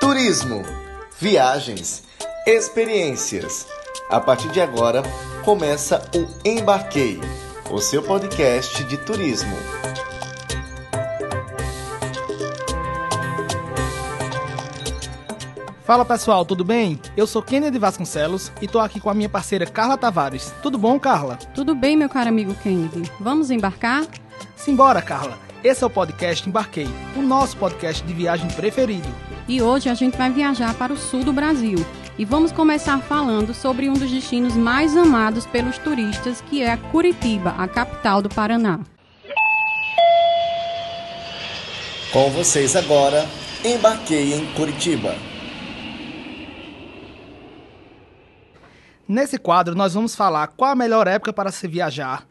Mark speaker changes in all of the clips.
Speaker 1: Turismo, viagens, experiências. A partir de agora começa o Embarquei, o seu podcast de turismo.
Speaker 2: Fala pessoal, tudo bem? Eu sou Kennedy Vasconcelos e tô aqui com a minha parceira Carla Tavares. Tudo bom, Carla?
Speaker 3: Tudo bem, meu caro amigo Kennedy. Vamos embarcar?
Speaker 2: Simbora, Carla. Esse é o podcast Embarquei, o nosso podcast de viagem preferido.
Speaker 3: E hoje a gente vai viajar para o sul do Brasil. E vamos começar falando sobre um dos destinos mais amados pelos turistas, que é Curitiba, a capital do Paraná.
Speaker 1: Com vocês agora, embarquei em Curitiba.
Speaker 2: Nesse quadro, nós vamos falar qual a melhor época para se viajar,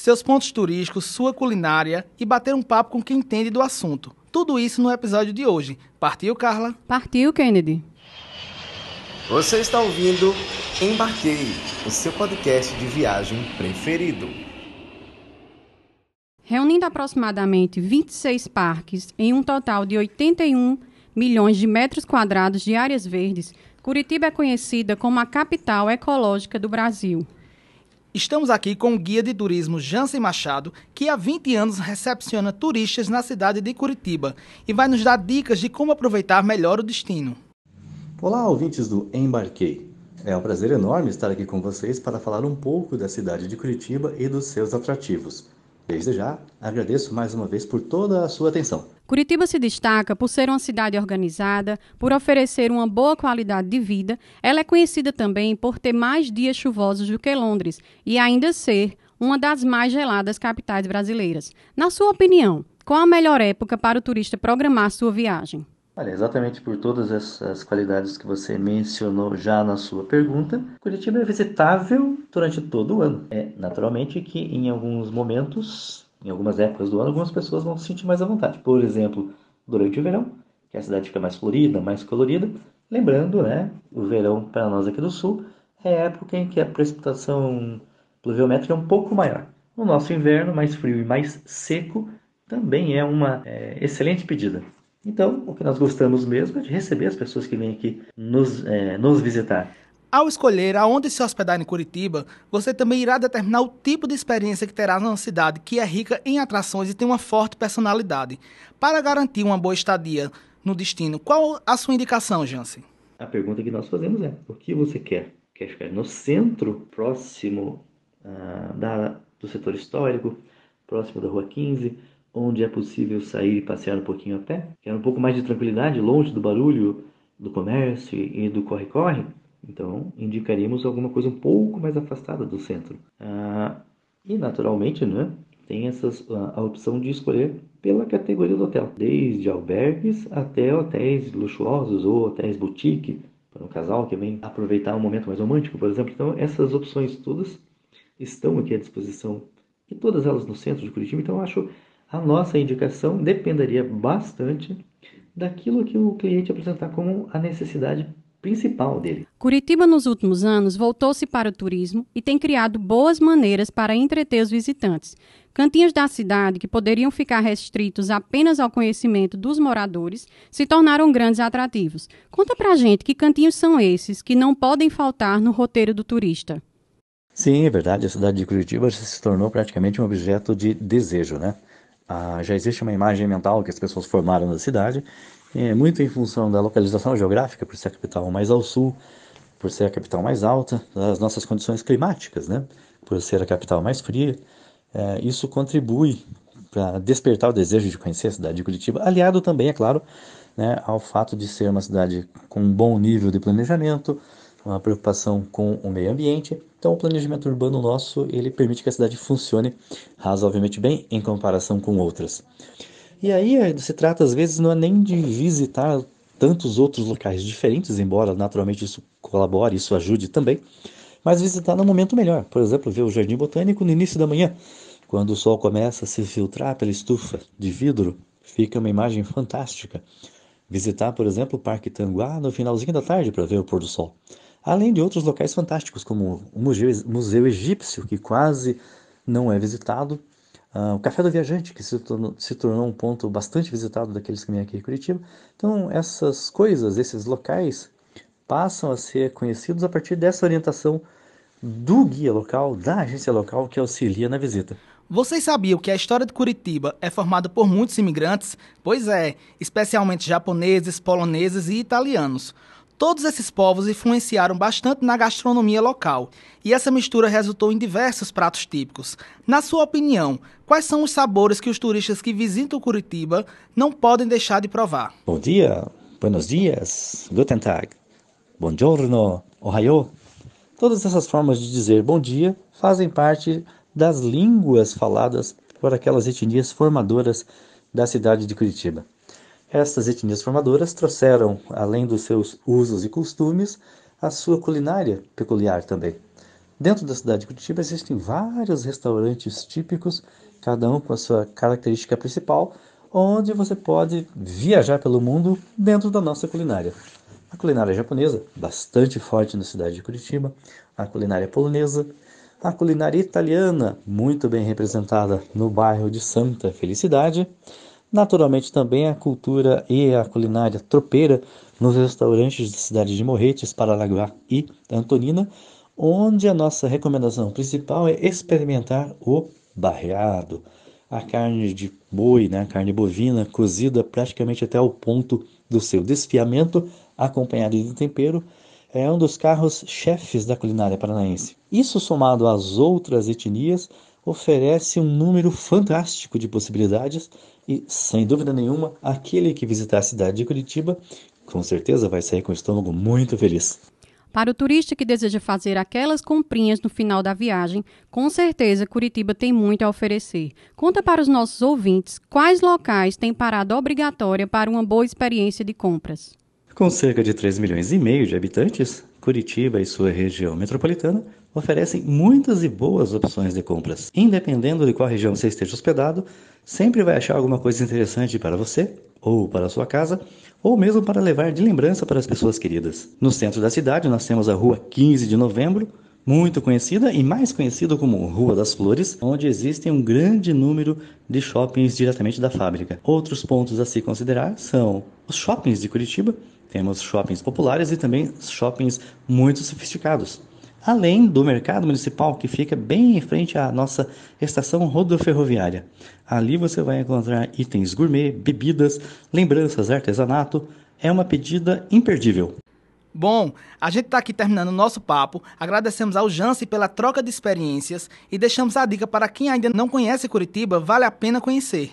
Speaker 2: seus pontos turísticos, sua culinária e bater um papo com quem entende do assunto. Tudo isso no episódio de hoje. Partiu, Carla?
Speaker 3: Partiu, Kennedy.
Speaker 1: Você está ouvindo Embarquei, o seu podcast de viagem preferido.
Speaker 3: Reunindo aproximadamente 26 parques em um total de 81 milhões de metros quadrados de áreas verdes, Curitiba é conhecida como a capital ecológica do Brasil.
Speaker 2: Estamos aqui com o guia de turismo Jansen Machado, que há 20 anos recepciona turistas na cidade de Curitiba e vai nos dar dicas de como aproveitar melhor o destino.
Speaker 4: Olá, ouvintes do Embarquei. É um prazer enorme estar aqui com vocês para falar um pouco da cidade de Curitiba e dos seus atrativos. Desde já, agradeço mais uma vez por toda a sua atenção.
Speaker 3: Curitiba se destaca por ser uma cidade organizada, por oferecer uma boa qualidade de vida. Ela é conhecida também por ter mais dias chuvosos do que Londres e ainda ser uma das mais geladas capitais brasileiras. Na sua opinião, qual a melhor época para o turista programar sua viagem?
Speaker 4: Olha, exatamente por todas essas qualidades que você mencionou já na sua pergunta, Curitiba é visitável durante todo o ano. É naturalmente que em alguns momentos, em algumas épocas do ano, algumas pessoas vão se sentir mais à vontade. Por exemplo, durante o verão, que a cidade fica mais florida, mais colorida. Lembrando, né, o verão para nós aqui do sul é a época em que a precipitação pluviométrica é um pouco maior. O nosso inverno, mais frio e mais seco, também é uma é, excelente pedida. Então, o que nós gostamos mesmo é de receber as pessoas que vêm aqui nos, é, nos visitar.
Speaker 2: Ao escolher aonde se hospedar em Curitiba, você também irá determinar o tipo de experiência que terá numa cidade que é rica em atrações e tem uma forte personalidade. Para garantir uma boa estadia no destino, qual a sua indicação, Jansen?
Speaker 4: A pergunta que nós fazemos é: o que você quer? Quer ficar no centro, próximo ah, da, do setor histórico, próximo da Rua 15? onde é possível sair e passear um pouquinho a pé, quer um pouco mais de tranquilidade, longe do barulho do comércio e do corre-corre, então indicaríamos alguma coisa um pouco mais afastada do centro. Ah, e naturalmente, né, tem essas, a, opção de escolher pela categoria do hotel, desde albergues até hotéis luxuosos ou hotéis boutique, para um casal que vem aproveitar um momento mais romântico, por exemplo. Então, essas opções todas estão aqui à disposição, e todas elas no centro de Curitiba, então acho a nossa indicação dependeria bastante daquilo que o cliente apresentar como a necessidade principal dele.
Speaker 3: Curitiba, nos últimos anos, voltou-se para o turismo e tem criado boas maneiras para entreter os visitantes. Cantinhos da cidade, que poderiam ficar restritos apenas ao conhecimento dos moradores, se tornaram grandes atrativos. Conta pra gente que cantinhos são esses que não podem faltar no roteiro do turista.
Speaker 4: Sim, é verdade. A cidade de Curitiba se tornou praticamente um objeto de desejo, né? Ah, já existe uma imagem mental que as pessoas formaram da cidade, é, muito em função da localização geográfica, por ser a capital mais ao sul, por ser a capital mais alta, das nossas condições climáticas, né? por ser a capital mais fria. É, isso contribui para despertar o desejo de conhecer a cidade de Curitiba, aliado também, é claro, né, ao fato de ser uma cidade com um bom nível de planejamento, uma preocupação com o meio ambiente. Então, o planejamento urbano nosso ele permite que a cidade funcione razoavelmente bem em comparação com outras. E aí se trata às vezes não é nem de visitar tantos outros locais diferentes, embora naturalmente isso colabore, isso ajude também, mas visitar num momento melhor. Por exemplo, ver o Jardim Botânico no início da manhã, quando o sol começa a se filtrar pela estufa de vidro, fica uma imagem fantástica. Visitar, por exemplo, o Parque Tanguá no finalzinho da tarde para ver o pôr do sol além de outros locais fantásticos, como o Museu Egípcio, que quase não é visitado, Uh, o Café do Viajante, que se tornou, se tornou, um ponto bastante visitado daqueles que vêm aqui em Curitiba. Então, essas coisas, esses locais, passam a ser conhecidos a partir dessa orientação do guia local, da agência local que auxilia na visita.
Speaker 2: Vocês sabiam que a história de Curitiba é formada por muitos imigrantes? Pois é, especialmente japoneses, poloneses e italianos. Todos esses povos influenciaram bastante na gastronomia local, e essa mistura resultou em diversos pratos típicos. Na sua opinião, quais são os sabores que os turistas que visitam Curitiba não podem deixar de provar?
Speaker 4: Bom dia, buenos dias, guten tag, buongiorno, ohayo. Todas essas formas de dizer bom dia fazem parte das línguas faladas por aquelas etnias formadoras da cidade de Curitiba. Estas etnias formadoras trouxeram, além dos seus usos e costumes, a sua culinária peculiar também. Dentro da cidade de Curitiba existem vários restaurantes típicos, cada um com a sua característica principal, onde você pode viajar pelo mundo dentro da nossa culinária. A culinária japonesa, bastante forte na cidade de Curitiba, a culinária polonesa, a culinária italiana, muito bem representada no bairro de Santa Felicidade, Naturalmente também a cultura e a culinária tropeira nos restaurantes da cidade de Morretes, Paranaguá e Antonina, onde a nossa recomendação principal é experimentar o barreado, a carne de boi, né, carne bovina cozida praticamente até o ponto do seu desfiamento, acompanhado de tempero, é um dos carros chefes da culinária paranaense. Isso somado às outras etnias oferece um número fantástico de possibilidades e, sem dúvida nenhuma, aquele que visitar a cidade de Curitiba com certeza vai sair com o estômago muito feliz.
Speaker 3: Para o turista que deseja fazer aquelas comprinhas no final da viagem, com certeza Curitiba tem muito a oferecer. Conta para os nossos ouvintes quais locais têm parada obrigatória para uma boa experiência de compras.
Speaker 4: Com cerca de 3 milhões e meio de habitantes, Curitiba e sua região metropolitana oferecem muitas e boas opções de compras. Independendo de qual região você esteja hospedado, sempre vai achar alguma coisa interessante para você, ou para a sua casa, ou mesmo para levar de lembrança para as pessoas queridas. No centro da cidade, nós temos a Rua 15 de Novembro, muito conhecida e mais conhecida como Rua das Flores, onde existem um grande número de shoppings diretamente da fábrica. Outros pontos a se considerar são os shoppings de Curitiba, temos shoppings populares e também shoppings muito sofisticados além do mercado municipal que fica bem em frente à nossa estação rodoferroviária. Ali você vai encontrar itens gourmet, bebidas, lembranças, artesanato. É uma pedida imperdível.
Speaker 2: Bom, a gente está aqui terminando o nosso papo. Agradecemos ao Jance pela troca de experiências e deixamos a dica para quem ainda não conhece Curitiba, vale a pena conhecer.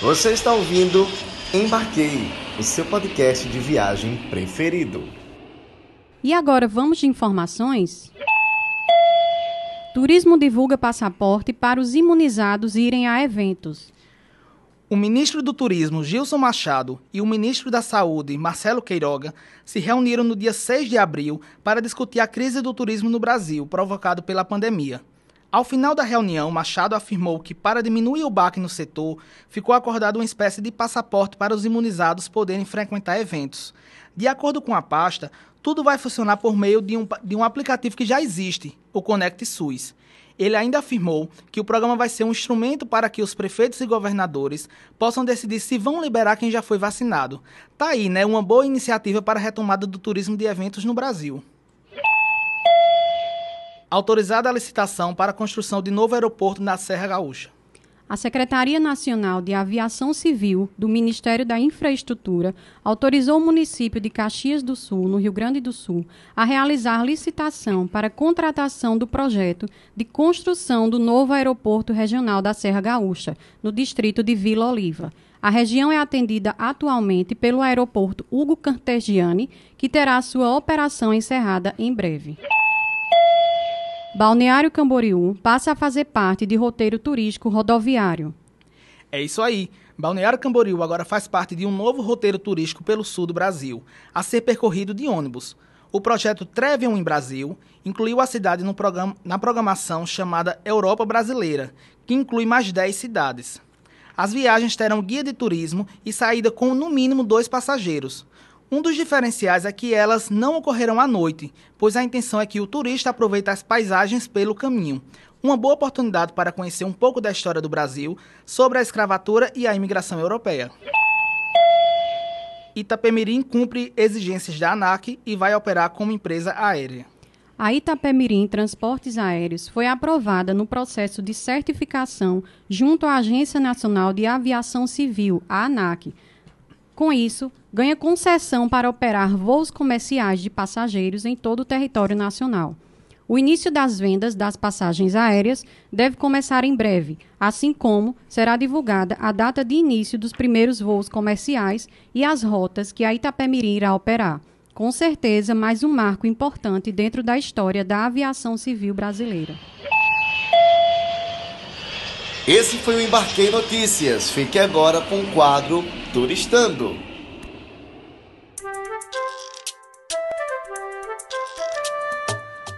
Speaker 1: Você está ouvindo Embarquei, o seu podcast de viagem preferido.
Speaker 3: E agora vamos de informações? Turismo divulga passaporte para os imunizados irem a eventos.
Speaker 2: O ministro do Turismo, Gilson Machado, e o ministro da Saúde, Marcelo Queiroga, se reuniram no dia 6 de abril para discutir a crise do turismo no Brasil, provocado pela pandemia. Ao final da reunião, Machado afirmou que, para diminuir o baque no setor, ficou acordado uma espécie de passaporte para os imunizados poderem frequentar eventos. De acordo com a pasta, tudo vai funcionar por meio de um, de um aplicativo que já existe, o Conect SUS. Ele ainda afirmou que o programa vai ser um instrumento para que os prefeitos e governadores possam decidir se vão liberar quem já foi vacinado. Tá aí, né? Uma boa iniciativa para a retomada do turismo de eventos no Brasil. Autorizada a licitação para a construção de novo aeroporto na Serra Gaúcha.
Speaker 3: A Secretaria Nacional de Aviação Civil do Ministério da Infraestrutura autorizou o município de Caxias do Sul, no Rio Grande do Sul, a realizar licitação para contratação do projeto de construção do novo aeroporto regional da Serra Gaúcha, no distrito de Vila Oliva. A região é atendida atualmente pelo aeroporto Hugo Cartegiani, que terá sua operação encerrada em breve. Balneário Camboriú passa a fazer parte de roteiro turístico rodoviário.
Speaker 2: É isso aí. Balneário Camboriú agora faz parte de um novo roteiro turístico pelo sul do Brasil, a ser percorrido de ônibus. O projeto Trevion em Brasil incluiu a cidade na programação chamada Europa Brasileira, que inclui mais 10 cidades. As viagens terão guia de turismo e saída com no mínimo dois passageiros. Um dos diferenciais é que elas não ocorrerão à noite, pois a intenção é que o turista aproveite as paisagens pelo caminho. Uma boa oportunidade para conhecer um pouco da história do Brasil, sobre a escravatura e a imigração europeia. Itapemirim cumpre exigências da ANAC e vai operar como empresa aérea.
Speaker 3: A Itapemirim Transportes Aéreos foi aprovada no processo de certificação junto à Agência Nacional de Aviação Civil, a ANAC. Com isso, ganha concessão para operar voos comerciais de passageiros em todo o território nacional. O início das vendas das passagens aéreas deve começar em breve, assim como será divulgada a data de início dos primeiros voos comerciais e as rotas que a Itapemirim irá operar. Com certeza, mais um marco importante dentro da história da aviação civil brasileira.
Speaker 1: Esse foi o Embarquei Notícias. Fique agora com o quadro Turistando.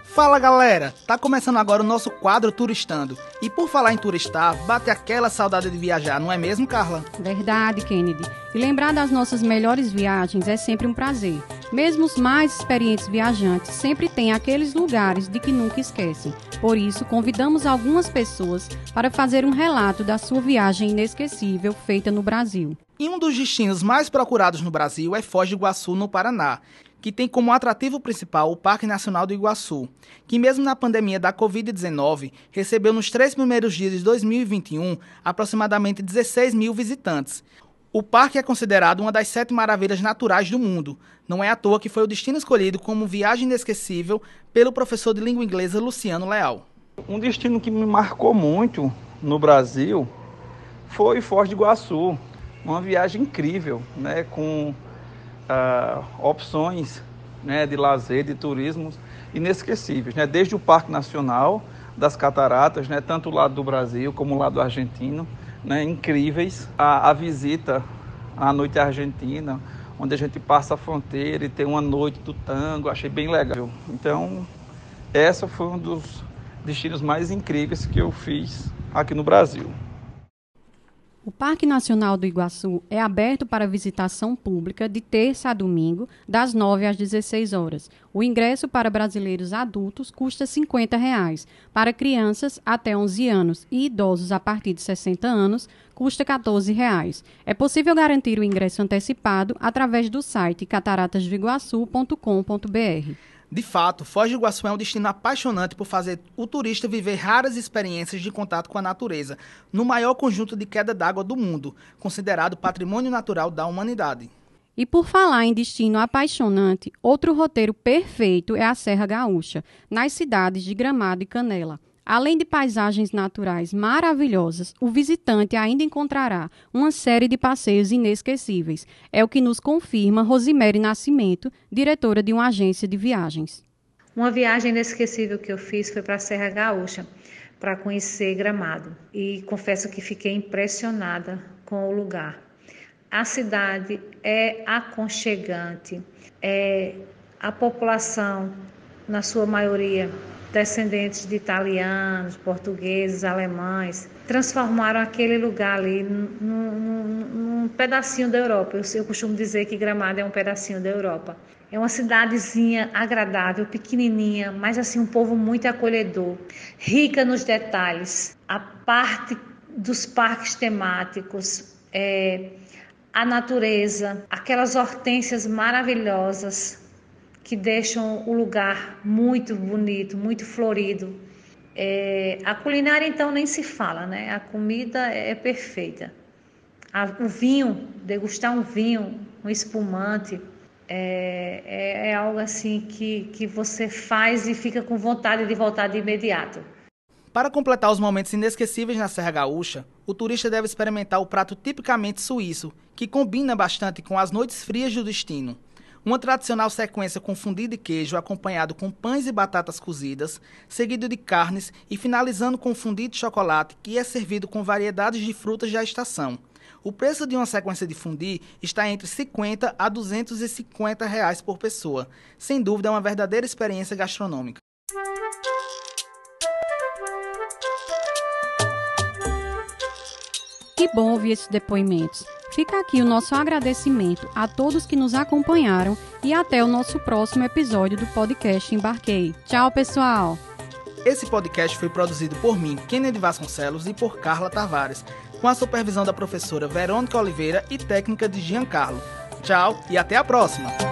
Speaker 2: Fala galera, tá começando agora o nosso quadro Turistando. E por falar em turistar, bate aquela saudade de viajar, não é mesmo, Carla?
Speaker 3: Verdade, Kennedy. E lembrar das nossas melhores viagens é sempre um prazer. Mesmo os mais experientes viajantes sempre têm aqueles lugares de que nunca esquecem. Por isso, convidamos algumas pessoas para fazer um relato da sua viagem inesquecível feita no Brasil.
Speaker 2: E um dos destinos mais procurados no Brasil é Foz do Iguaçu, no Paraná que tem como atrativo principal o Parque Nacional do Iguaçu, que mesmo na pandemia da Covid-19 recebeu nos três primeiros dias de 2021 aproximadamente 16 mil visitantes. O parque é considerado uma das sete maravilhas naturais do mundo. Não é à toa que foi o destino escolhido como viagem inesquecível pelo professor de língua inglesa Luciano Leal.
Speaker 5: Um destino que me marcou muito no Brasil foi Foz do Iguaçu. Uma viagem incrível, né, com uh, opções né, de lazer, de turismo inesquecíveis, né? desde o Parque Nacional das Cataratas, né, tanto o lado do Brasil como o lado argentino, né, incríveis. A, a visita à noite argentina, onde a gente passa a fronteira e tem uma noite do tango, achei bem legal. Então, essa foi um dos destinos mais incríveis que eu fiz aqui no Brasil.
Speaker 3: O Parque Nacional do Iguaçu é aberto para visitação pública de terça a domingo, das 9 às 16 horas. O ingresso para brasileiros adultos custa 50 reais. para crianças até 11 anos e idosos a partir de 60 anos custa 14 reais. É possível garantir o ingresso antecipado através do site cataratasdoiguaçu.com.br.
Speaker 2: De fato, Foz do Iguaçu é um destino apaixonante por fazer o turista viver raras experiências de contato com a natureza, no maior conjunto de queda d'água do mundo, considerado patrimônio natural da humanidade.
Speaker 3: E por falar em destino apaixonante, outro roteiro perfeito é a Serra Gaúcha, nas cidades de Gramado e Canela. Além de paisagens naturais maravilhosas, o visitante ainda encontrará uma série de passeios inesquecíveis. É o que nos confirma Rosimere Nascimento, diretora de uma agência de viagens.
Speaker 6: Uma viagem inesquecível que eu fiz foi para a Serra Gaúcha, para conhecer Gramado. E confesso que fiquei impressionada com o lugar. A cidade é aconchegante, é a população, na sua maioria, descendentes de italianos, portugueses, alemães, transformaram aquele lugar ali num, num, num pedacinho da Europa. Eu, eu, costumo dizer que Gramado é um pedacinho da Europa. É uma cidadezinha agradável, pequenininha, mas assim um povo muito acolhedor, rica nos detalhes. A parte dos parques temáticos, é, a natureza, aquelas hortênsias maravilhosas, que deixam o lugar muito bonito, muito florido. É, a culinária, então, nem se fala, né? A comida é perfeita. A, o vinho, degustar um vinho, um espumante, é, é, é, algo assim que, que você faz e fica com vontade de voltar de imediato.
Speaker 2: Para completar os momentos inesquecíveis na Serra Gaúcha, o turista deve experimentar o prato tipicamente suíço, que combina bastante com as noites frias do destino. Uma tradicional sequência com fundido de queijo acompanhado com pães e batatas cozidas, seguido de carnes e finalizando com fundido de chocolate que é servido com variedades de frutas da estação. O preço de uma sequência de fundi está entre 50 a 250 reais por pessoa. Sem dúvida, é uma verdadeira experiência gastronômica.
Speaker 3: Que bom ouvir esses depoimentos. Fica aqui o nosso agradecimento a todos que nos acompanharam e até o nosso próximo episódio do podcast Embarquei. Tchau, pessoal!
Speaker 2: Esse podcast foi produzido por mim, Kennedy Vasconcelos, e por Carla Tavares, com a supervisão da professora Verônica Oliveira e técnica de Giancarlo. Tchau e até a próxima!